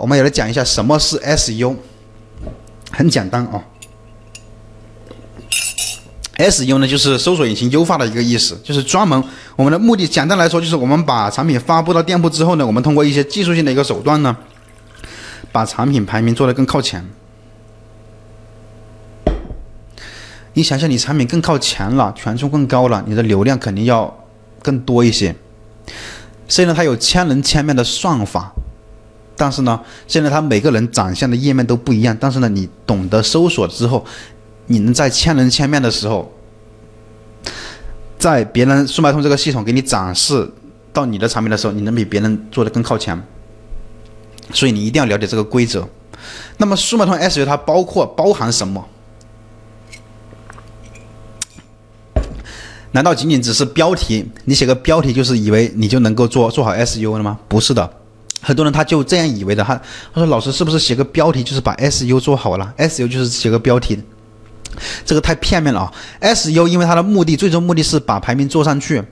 我们也来讲一下什么是 SU，很简单啊。SU 呢，就是搜索引擎优化的一个意思，就是专门我们的目的，简单来说，就是我们把产品发布到店铺之后呢，我们通过一些技术性的一个手段呢，把产品排名做得更靠前。你想想，你产品更靠前了，权重更高了，你的流量肯定要更多一些。虽然它有千人千面的算法，但是呢，现在它每个人展现的页面都不一样，但是呢，你懂得搜索之后。你能在千人千面的时候，在别人速卖通这个系统给你展示到你的产品的时候，你能比别人做的更靠前。所以你一定要了解这个规则。那么速卖通 S U 它包括包含什么？难道仅仅只是标题？你写个标题就是以为你就能够做做好 S U 了吗？不是的，很多人他就这样以为的。他他说老师是不是写个标题就是把 SU 做好了？SU 就是写个标题。这个太片面了啊！SU 因为它的目的，最终目的是把排名做上去，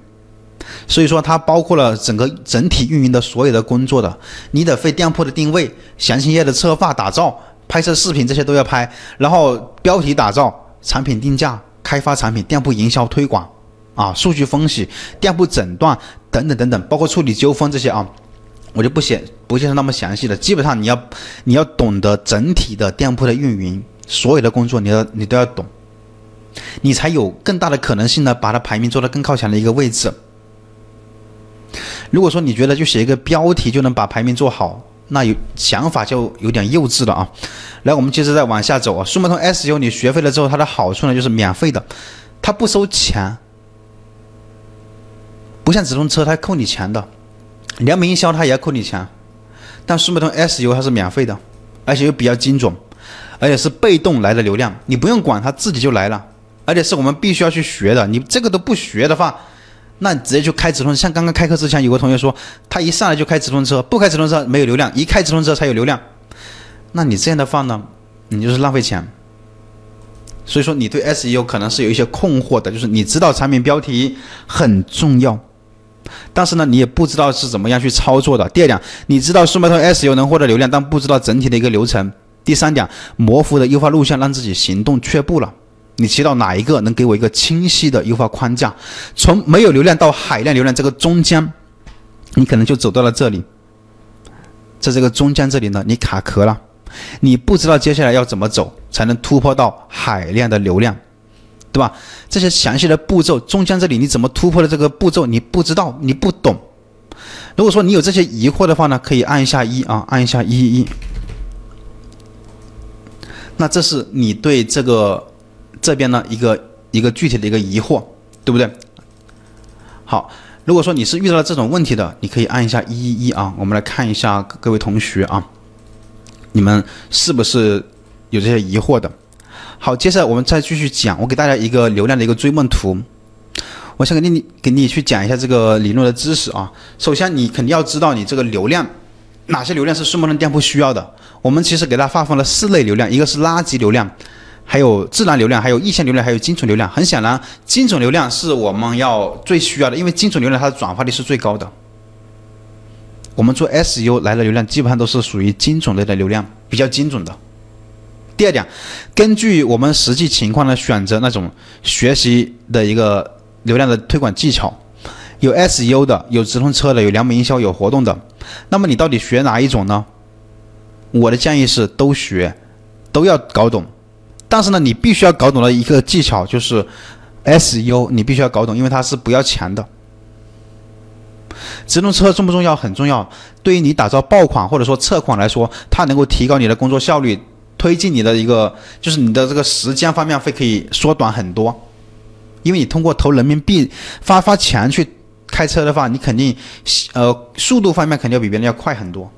所以说它包括了整个整体运营的所有的工作的。你得费店铺的定位、详情页的策划打造、拍摄视频这些都要拍，然后标题打造、产品定价、开发产品、店铺营销推广啊、数据分析、店铺诊断等等等等，包括处理纠纷这些啊，我就不写不介绍那么详细的。基本上你要你要懂得整体的店铺的运营。所有的工作你要你都要懂，你才有更大的可能性呢，把它排名做到更靠前的一个位置。如果说你觉得就写一个标题就能把排名做好，那有想法就有点幼稚了啊。来，我们接着再往下走啊。速卖通 S U 你学会了之后，它的好处呢就是免费的，它不收钱，不像直通车它扣你钱的，联名营销它也要扣你钱，但速卖通 S U 它是免费的，而且又比较精准。而且是被动来的流量，你不用管它自己就来了，而且是我们必须要去学的。你这个都不学的话，那你直接就开直通车。像刚刚开课之前，有个同学说，他一上来就开直通车，不开直通车没有流量，一开直通车才有流量。那你这样的话呢，你就是浪费钱。所以说，你对 SEO 可能是有一些困惑的，就是你知道产品标题很重要，但是呢，你也不知道是怎么样去操作的。第二点，你知道速卖通 SEO 能获得流量，但不知道整体的一个流程。第三点，模糊的优化路线让自己行动却步了。你知道哪一个能给我一个清晰的优化框架？从没有流量到海量流量这个中间，你可能就走到了这里。在这个中间这里呢，你卡壳了，你不知道接下来要怎么走才能突破到海量的流量，对吧？这些详细的步骤，中间这里你怎么突破的这个步骤你不知道，你不懂。如果说你有这些疑惑的话呢，可以按一下一啊，按一下一一。那这是你对这个这边呢一个一个具体的一个疑惑，对不对？好，如果说你是遇到了这种问题的，你可以按一下一一一啊，我们来看一下各位同学啊，你们是不是有这些疑惑的？好，接下来我们再继续讲，我给大家一个流量的一个追梦图，我先给你给你去讲一下这个理论的知识啊。首先，你肯定要知道你这个流量。哪些流量是速卖通店铺需要的？我们其实给它划分了四类流量，一个是垃圾流量，还有自然流量，还有意向流量，还有精准流量。很显然，精准流量是我们要最需要的，因为精准流量它的转化率是最高的。我们做 SU 来的流量基本上都是属于精准类的流量，比较精准的。第二点，根据我们实际情况呢，选择那种学习的一个流量的推广技巧。有 SEO 的，有直通车的，有联名营销，有活动的。那么你到底学哪一种呢？我的建议是都学，都要搞懂。但是呢，你必须要搞懂的一个技巧就是 SEO，你必须要搞懂，因为它是不要钱的。直通车重不重要？很重要。对于你打造爆款或者说测款来说，它能够提高你的工作效率，推进你的一个就是你的这个时间方面会可以缩短很多。因为你通过投人民币发发钱去。开车的话，你肯定，呃，速度方面肯定要比别人要快很多。